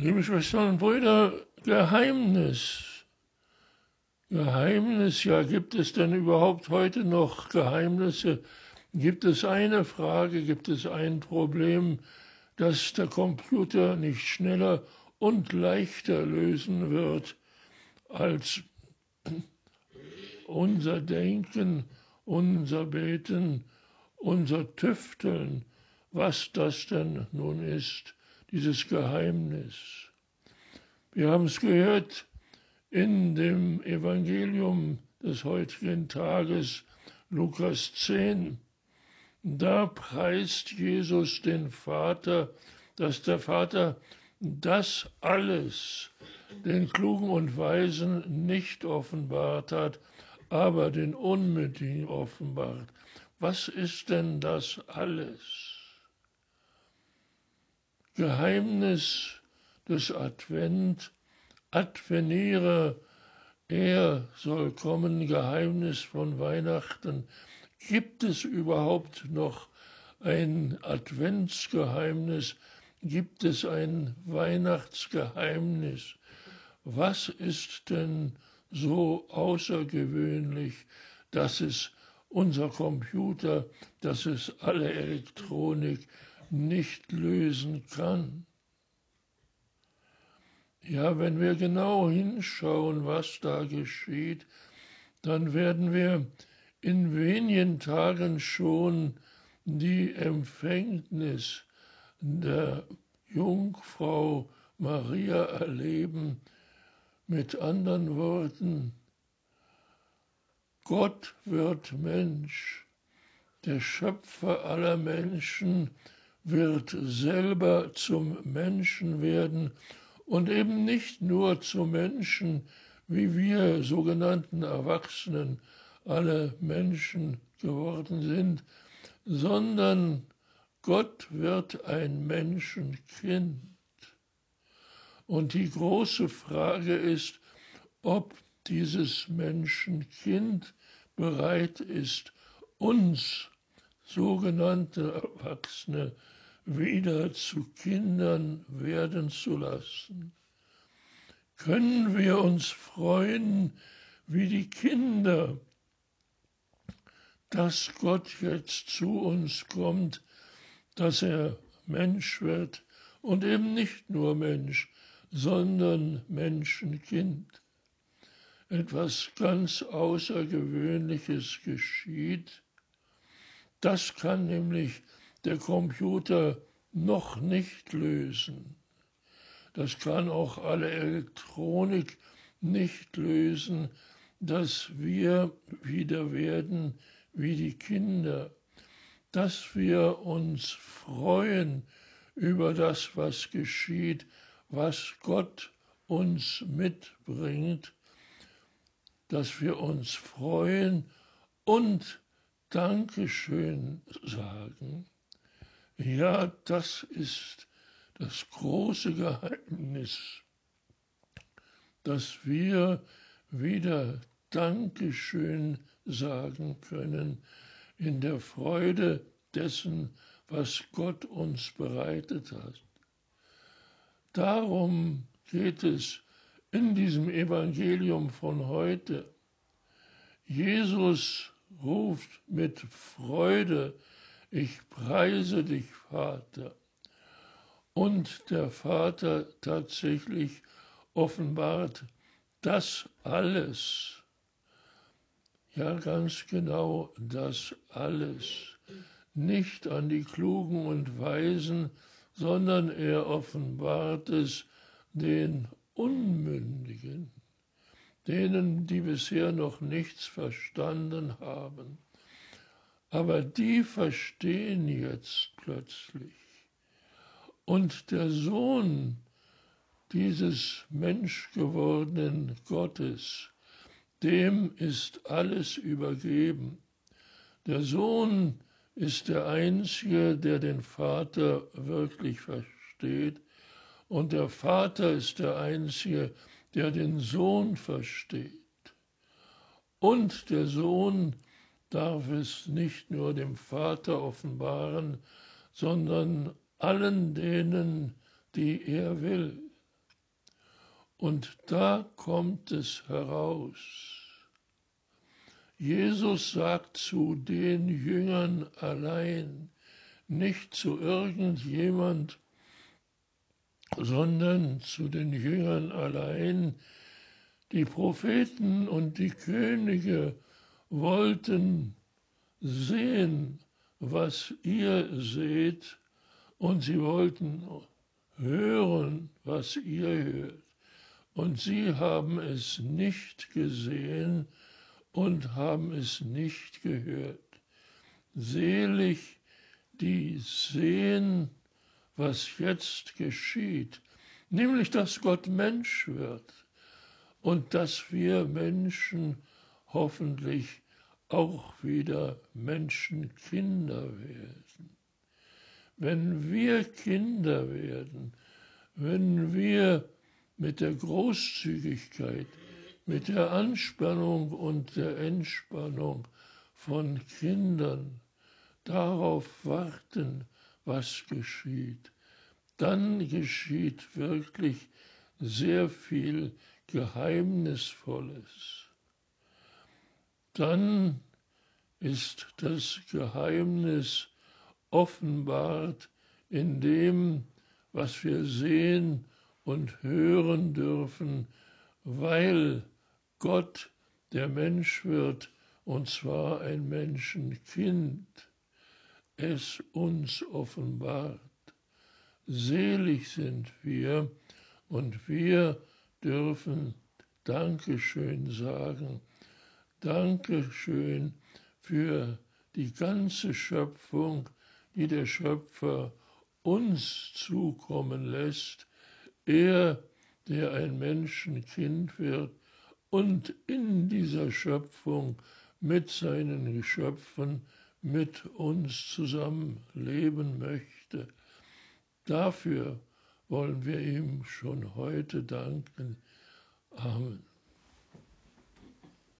Liebe Schwestern und Brüder, Geheimnis. Geheimnis, ja, gibt es denn überhaupt heute noch Geheimnisse? Gibt es eine Frage, gibt es ein Problem, das der Computer nicht schneller und leichter lösen wird als unser Denken, unser Beten, unser Tüfteln, was das denn nun ist, dieses Geheimnis. Wir haben es gehört in dem Evangelium des heutigen Tages, Lukas 10. Da preist Jesus den Vater, dass der Vater das alles den Klugen und Weisen nicht offenbart hat, aber den Unmütigen offenbart. Was ist denn das alles? Geheimnis des Advent, Adveniere, er soll kommen, Geheimnis von Weihnachten. Gibt es überhaupt noch ein Adventsgeheimnis? Gibt es ein Weihnachtsgeheimnis? Was ist denn so außergewöhnlich, dass es unser Computer, dass es alle Elektronik nicht lösen kann? Ja, wenn wir genau hinschauen, was da geschieht, dann werden wir in wenigen Tagen schon die Empfängnis der Jungfrau Maria erleben. Mit anderen Worten, Gott wird Mensch, der Schöpfer aller Menschen wird selber zum Menschen werden und eben nicht nur zu Menschen, wie wir sogenannten Erwachsenen alle Menschen geworden sind, sondern Gott wird ein Menschenkind. Und die große Frage ist, ob dieses Menschenkind bereit ist, uns sogenannte Erwachsene wieder zu Kindern werden zu lassen. Können wir uns freuen wie die Kinder, dass Gott jetzt zu uns kommt, dass er Mensch wird und eben nicht nur Mensch, sondern Menschenkind. Etwas ganz Außergewöhnliches geschieht. Das kann nämlich der Computer noch nicht lösen. Das kann auch alle Elektronik nicht lösen, dass wir wieder werden wie die Kinder, dass wir uns freuen über das, was geschieht, was Gott uns mitbringt, dass wir uns freuen und Dankeschön sagen. Ja, das ist das große Geheimnis, dass wir wieder Dankeschön sagen können in der Freude dessen, was Gott uns bereitet hat. Darum geht es in diesem Evangelium von heute. Jesus ruft mit Freude ich preise dich, Vater. Und der Vater tatsächlich offenbart das alles. Ja, ganz genau das alles. Nicht an die Klugen und Weisen, sondern er offenbart es den Unmündigen, denen, die bisher noch nichts verstanden haben. Aber die verstehen jetzt plötzlich. Und der Sohn dieses menschgewordenen Gottes, dem ist alles übergeben. Der Sohn ist der Einzige, der den Vater wirklich versteht, und der Vater ist der Einzige, der den Sohn versteht. Und der Sohn darf es nicht nur dem Vater offenbaren, sondern allen denen, die er will. Und da kommt es heraus. Jesus sagt zu den Jüngern allein, nicht zu irgendjemand, sondern zu den Jüngern allein. Die Propheten und die Könige wollten sehen, was ihr seht, und sie wollten hören, was ihr hört. Und sie haben es nicht gesehen und haben es nicht gehört. Selig, die sehen, was jetzt geschieht, nämlich dass Gott Mensch wird und dass wir Menschen hoffentlich auch wieder Menschenkinder werden. Wenn wir Kinder werden, wenn wir mit der Großzügigkeit, mit der Anspannung und der Entspannung von Kindern darauf warten, was geschieht, dann geschieht wirklich sehr viel Geheimnisvolles. Dann ist das Geheimnis offenbart in dem, was wir sehen und hören dürfen, weil Gott der Mensch wird, und zwar ein Menschenkind, es uns offenbart. Selig sind wir und wir dürfen Dankeschön sagen Dankeschön für die ganze Schöpfung, die der Schöpfer uns zukommen lässt, er, der ein Menschenkind wird und in dieser Schöpfung mit seinen Geschöpfen, mit uns zusammen leben möchte. Dafür wollen wir ihm schon heute danken. Amen.